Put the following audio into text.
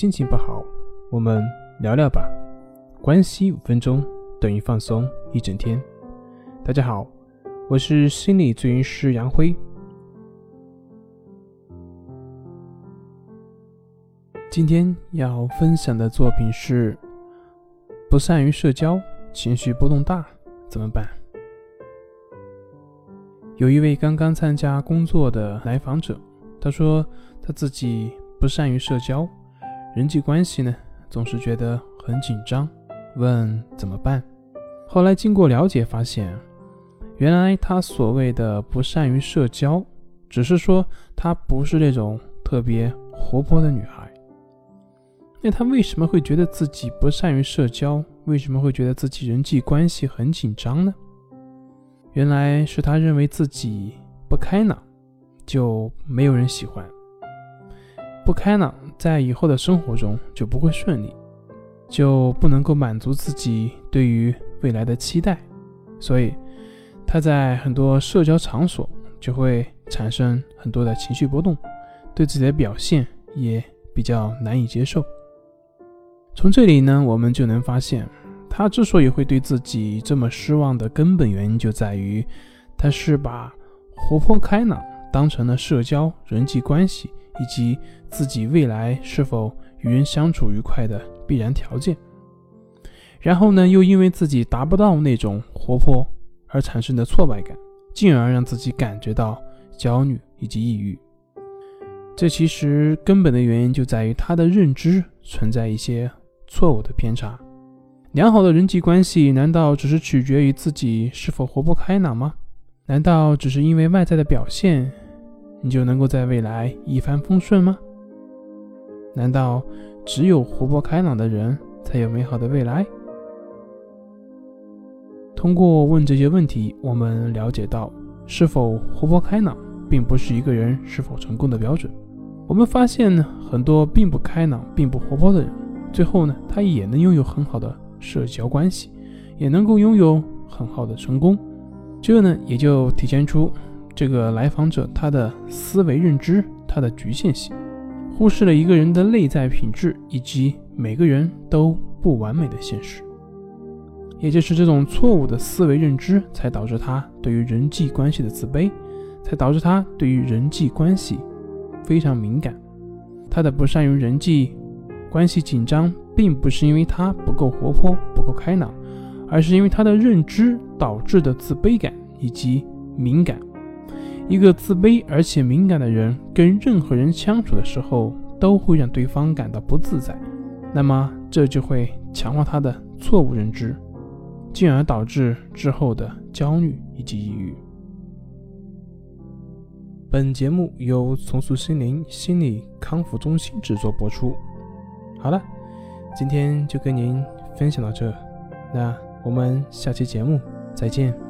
心情不好，我们聊聊吧。关系五分钟等于放松一整天。大家好，我是心理咨询师杨辉。今天要分享的作品是：不善于社交，情绪波动大，怎么办？有一位刚刚参加工作的来访者，他说他自己不善于社交。人际关系呢，总是觉得很紧张，问怎么办？后来经过了解，发现原来他所谓的不善于社交，只是说他不是那种特别活泼的女孩。那他为什么会觉得自己不善于社交？为什么会觉得自己人际关系很紧张呢？原来是他认为自己不开朗，就没有人喜欢。不开朗，在以后的生活中就不会顺利，就不能够满足自己对于未来的期待，所以他在很多社交场所就会产生很多的情绪波动，对自己的表现也比较难以接受。从这里呢，我们就能发现，他之所以会对自己这么失望的根本原因，就在于他是把活泼开朗当成了社交人际关系。以及自己未来是否与人相处愉快的必然条件，然后呢，又因为自己达不到那种活泼而产生的挫败感，进而让自己感觉到焦虑以及抑郁。这其实根本的原因就在于他的认知存在一些错误的偏差。良好的人际关系难道只是取决于自己是否活泼开朗吗？难道只是因为外在的表现？你就能够在未来一帆风顺吗？难道只有活泼开朗的人才有美好的未来？通过问这些问题，我们了解到，是否活泼开朗，并不是一个人是否成功的标准。我们发现呢，很多并不开朗、并不活泼的人，最后呢，他也能拥有很好的社交关系，也能够拥有很好的成功。这呢，也就体现出。这个来访者他的思维认知，他的局限性，忽视了一个人的内在品质以及每个人都不完美的现实。也就是这种错误的思维认知，才导致他对于人际关系的自卑，才导致他对于人际关系非常敏感。他的不善于人际关系紧张，并不是因为他不够活泼、不够开朗，而是因为他的认知导致的自卑感以及敏感。一个自卑而且敏感的人，跟任何人相处的时候，都会让对方感到不自在。那么，这就会强化他的错误认知，进而导致之后的焦虑以及抑郁。本节目由重塑心灵心理康复中心制作播出。好了，今天就跟您分享到这，那我们下期节目再见。